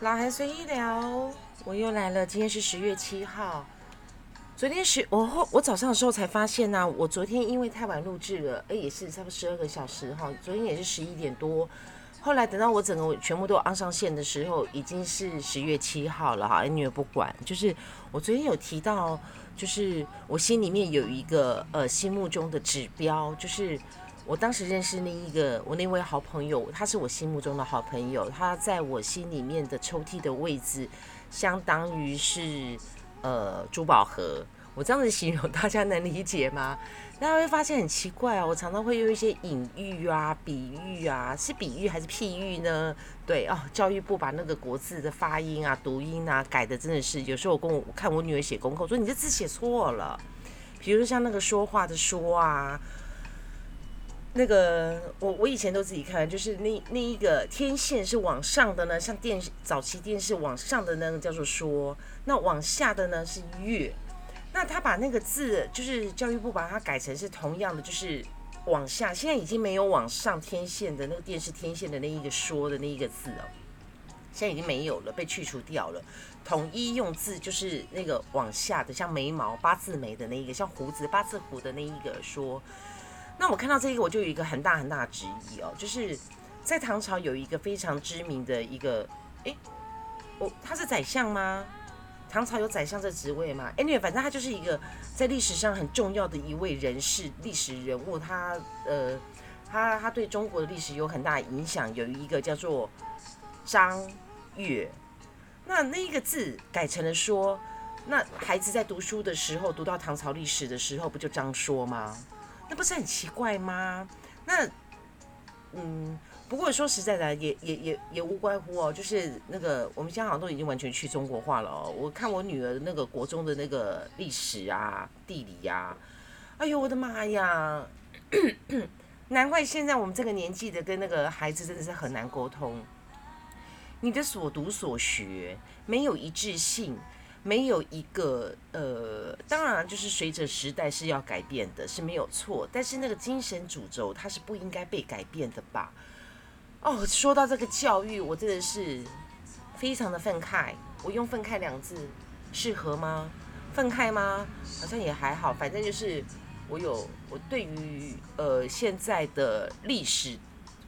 老韩随意聊，我又来了。今天是十月七号，昨天十我后我早上的时候才发现呢、我昨天因为太晚录制了，哎、也是差不多十二个小时哈。昨天也是十一点多，后来等到我整个全部都安上线的时候，已经是十月七号了哈。哎，你也不管，就是我昨天有提到，就是我心里面有一个呃心目中的指标，就是。我当时认识那一个我那位好朋友，他是我心目中的好朋友，他在我心里面的抽屉的位置，相当于是呃珠宝盒。我这样子形容，大家能理解吗？大家会发现很奇怪啊，我常常会用一些隐喻啊、比喻啊，是比喻还是譬喻呢？对哦，教育部把那个国字的发音啊、读音啊改的真的是，有时候我跟我看我女儿写功课，说你这字写错了，比如说像那个说话的说啊。那个我我以前都自己看，就是那那一个天线是往上的呢，像电视早期电视往上的那个叫做说，那往下的呢是月。那他把那个字，就是教育部把它改成是同样的，就是往下。现在已经没有往上天线的那个电视天线的那一个说的那一个字哦，现在已经没有了，被去除掉了。统一用字就是那个往下的，像眉毛八字眉的那一个，像胡子八字胡的那一个说。那我看到这个，我就有一个很大很大的质疑哦，就是在唐朝有一个非常知名的一个，诶，我他是宰相吗？唐朝有宰相这职位吗？Anyway，反正他就是一个在历史上很重要的一位人士、历史人物，他呃，他他对中国的历史有很大影响。有一个叫做张悦，那那一个字改成了说，那孩子在读书的时候，读到唐朝历史的时候，不就张说吗？那不是很奇怪吗？那，嗯，不过说实在的，也也也也无关乎哦，就是那个我们现在好像都已经完全去中国化了哦。我看我女儿那个国中的那个历史啊、地理呀、哎呦我的妈呀！难怪现在我们这个年纪的跟那个孩子真的是很难沟通。你的所读所学没有一致性。没有一个呃，当然就是随着时代是要改变的，是没有错。但是那个精神主轴它是不应该被改变的吧？哦，说到这个教育，我真的是非常的愤慨。我用“愤慨”两字适合吗？愤慨吗？好像也还好。反正就是我有我对于呃现在的历史，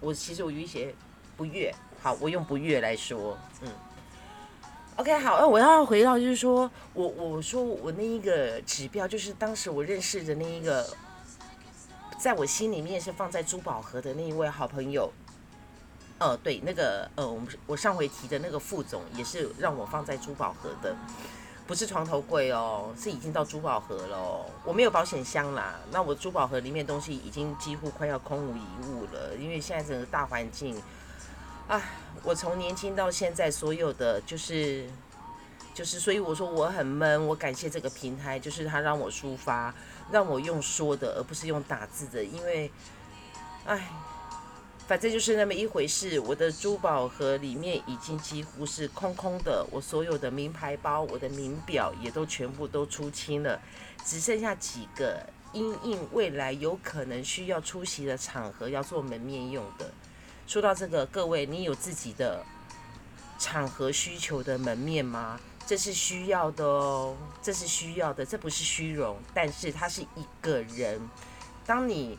我其实我有一些不悦。好，我用不悦来说，嗯。OK，好，呃，我要回到就是说，我我说我那一个指标，就是当时我认识的那一个，在我心里面是放在珠宝盒的那一位好朋友。呃，对，那个呃，我们我上回提的那个副总也是让我放在珠宝盒的，不是床头柜哦，是已经到珠宝盒了。我没有保险箱啦，那我珠宝盒里面东西已经几乎快要空无一物了，因为现在整个大环境。啊，我从年轻到现在，所有的就是就是，所以我说我很闷。我感谢这个平台，就是它让我抒发，让我用说的，而不是用打字的。因为，哎，反正就是那么一回事。我的珠宝盒里面已经几乎是空空的，我所有的名牌包、我的名表也都全部都出清了，只剩下几个因应未来有可能需要出席的场合要做门面用的。说到这个，各位，你有自己的场合需求的门面吗？这是需要的哦，这是需要的，这不是虚荣，但是它是一个人。当你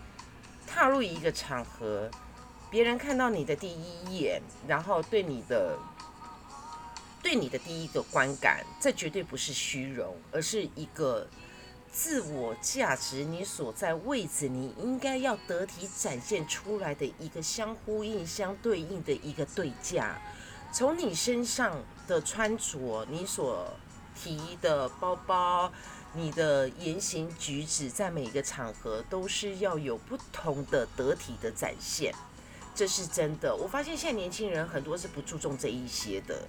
踏入一个场合，别人看到你的第一眼，然后对你的对你的第一个观感，这绝对不是虚荣，而是一个。自我价值，你所在位置，你应该要得体展现出来的一个相呼应、相对应的一个对价。从你身上的穿着，你所提的包包，你的言行举止，在每一个场合都是要有不同的得体的展现，这是真的。我发现现在年轻人很多是不注重这一些的，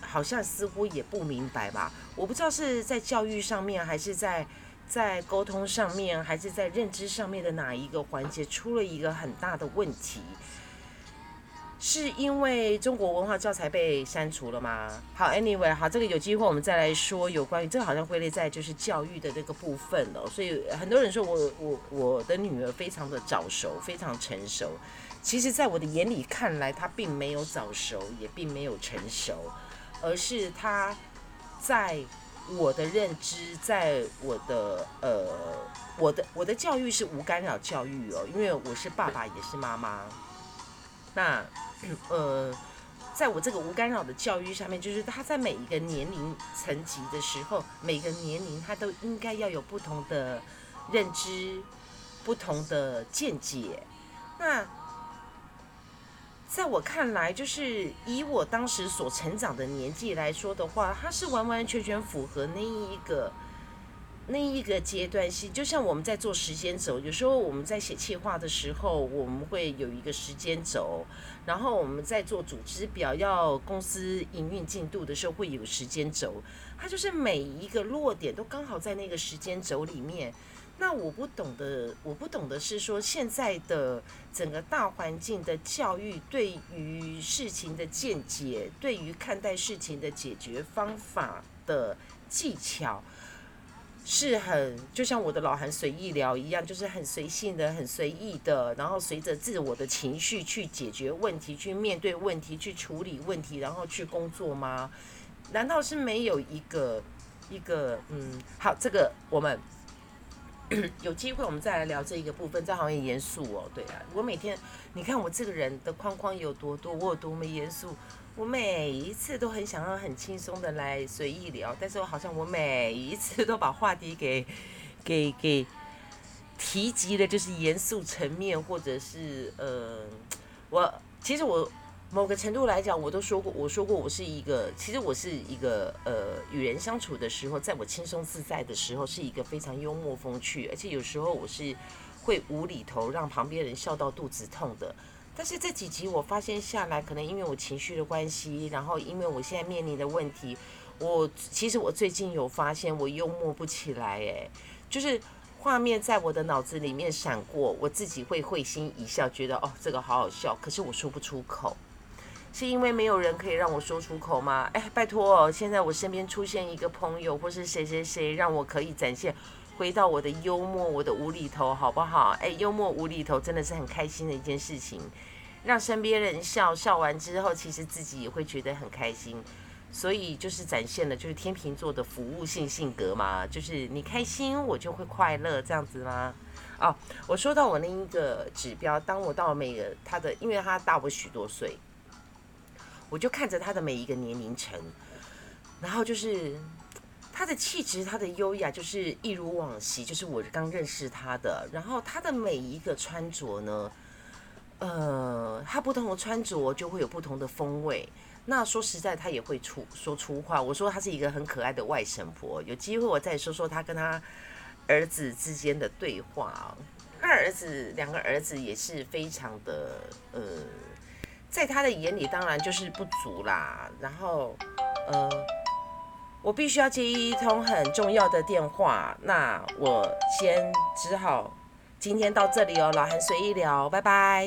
好像似乎也不明白吧？我不知道是在教育上面，还是在。在沟通上面，还是在认知上面的哪一个环节出了一个很大的问题？是因为中国文化教材被删除了吗？好，Anyway，好，这个有机会我们再来说有关于这个，好像归类在就是教育的这个部分了。所以很多人说我我我的女儿非常的早熟，非常成熟。其实，在我的眼里看来，她并没有早熟，也并没有成熟。而是她在我的认知，在我的呃，我的我的教育是无干扰教育哦，因为我是爸爸也是妈妈。那呃，在我这个无干扰的教育上面，就是他在每一个年龄层级的时候，每个年龄他都应该要有不同的认知、不同的见解。那在我看来，就是以我当时所成长的年纪来说的话，它是完完全全符合那一个那一个阶段性。就像我们在做时间轴，有时候我们在写企划的时候，我们会有一个时间轴；然后我们在做组织表要公司营运进度的时候，会有时间轴。它就是每一个落点都刚好在那个时间轴里面。那我不懂的，我不懂的是说，现在的整个大环境的教育，对于事情的见解，对于看待事情的解决方法的技巧，是很就像我的老韩随意聊一样，就是很随性的、很随意的，然后随着自我的情绪去解决问题、去面对问题、去处理问题，然后去工作吗？难道是没有一个一个嗯？好，这个我们。有机会我们再来聊这一个部分，这好像很严肃哦。对啊，我每天你看我这个人的框框有多多，我有多么严肃。我每一次都很想要很轻松的来随意聊，但是我好像我每一次都把话题给给给提及的，就是严肃层面，或者是呃，我其实我。某个程度来讲，我都说过，我说过，我是一个，其实我是一个，呃，与人相处的时候，在我轻松自在的时候，是一个非常幽默风趣，而且有时候我是会无厘头，让旁边人笑到肚子痛的。但是这几集我发现下来，可能因为我情绪的关系，然后因为我现在面临的问题，我其实我最近有发现我幽默不起来，哎，就是画面在我的脑子里面闪过，我自己会会心一笑，觉得哦这个好好笑，可是我说不出口。是因为没有人可以让我说出口吗？哎，拜托，现在我身边出现一个朋友，或是谁谁谁，让我可以展现回到我的幽默，我的无厘头，好不好？哎，幽默无厘头真的是很开心的一件事情，让身边人笑笑完之后，其实自己也会觉得很开心。所以就是展现了就是天秤座的服务性性格嘛，就是你开心我就会快乐这样子吗？哦，我说到我那一个指标，当我到每个他的，因为他大我许多岁。我就看着他的每一个年龄层，然后就是他的气质，他的优雅，就是一如往昔，就是我刚认识他的。然后他的每一个穿着呢，呃，他不同的穿着就会有不同的风味。那说实在，他也会出说出话。我说他是一个很可爱的外甥婆。有机会我再说说他跟他儿子之间的对话。他儿子两个儿子也是非常的呃。在他的眼里，当然就是不足啦。然后，呃，我必须要接一通很重要的电话，那我先只好今天到这里哦，老韩随意聊，拜拜。